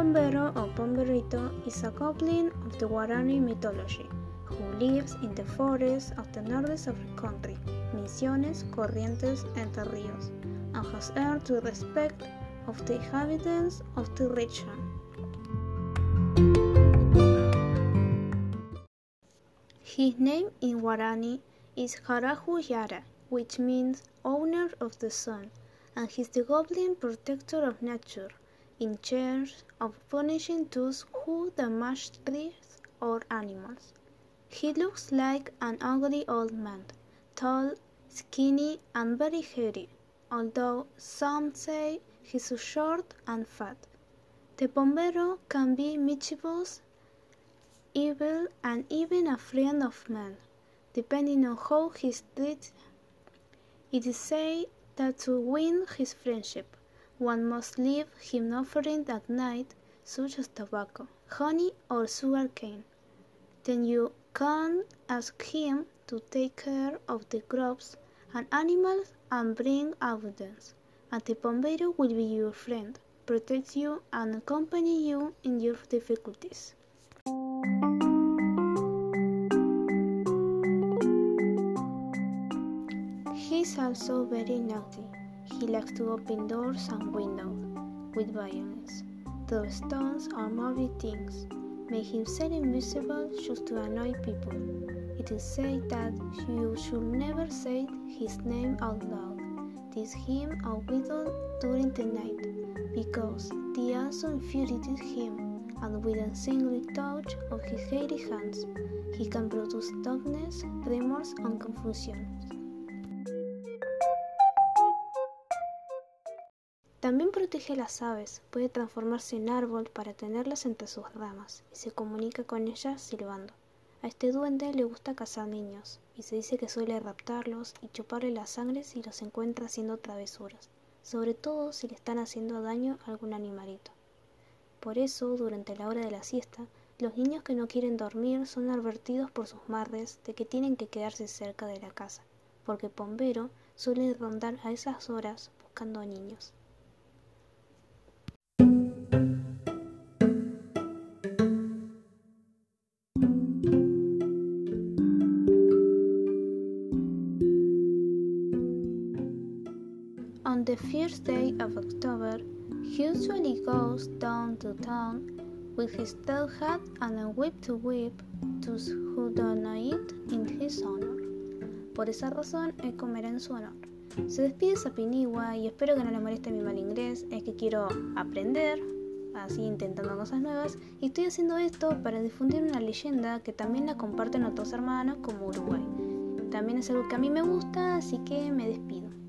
Pombero or Pomberito is a goblin of the Guarani mythology who lives in the forests of the northeast of the country, Misiones, Corrientes, and the Ríos, and has earned the respect of the inhabitants of the region. His name in Guarani is Harahu Yara, which means owner of the sun, and he's the goblin protector of nature, in charge of punishing those who damage trees or animals. He looks like an ugly old man, tall, skinny, and very hairy, although some say he's short and fat. The Pombero can be mischievous, evil, and even a friend of man, depending on how he's treated. It is said that to win his friendship, one must leave him offering at night such as tobacco, honey, or sugar cane. Then you can ask him to take care of the crops and animals and bring abundance, and the Pombero will be your friend, protect you, and accompany you in your difficulties. He is also very naughty. He likes to open doors and windows with violence. The stones or movie things make himself invisible just to annoy people. It is said that you should never say his name out loud, tease him or whistle during the night, because the also infuriates him, and with a single touch of his hairy hands, he can produce darkness, tremors, and confusion. También protege a las aves, puede transformarse en árbol para tenerlas entre sus ramas y se comunica con ellas silbando. A este duende le gusta cazar niños y se dice que suele raptarlos y chuparle la sangre si los encuentra haciendo travesuras, sobre todo si le están haciendo daño a algún animalito. Por eso, durante la hora de la siesta, los niños que no quieren dormir son advertidos por sus madres de que tienen que quedarse cerca de la casa, porque Pombero suele rondar a esas horas buscando niños. On the first day of October, he usually goes down to town with his tail hat and a whip to whip those who don't know it in his honor. Por esa razón, él comerá en su honor. Se despide Sapinigua y espero que no le moleste mi mal inglés, es que quiero aprender, así intentando cosas nuevas, y estoy haciendo esto para difundir una leyenda que también la comparten otros hermanos como Uruguay. También es algo que a mí me gusta, así que me despido.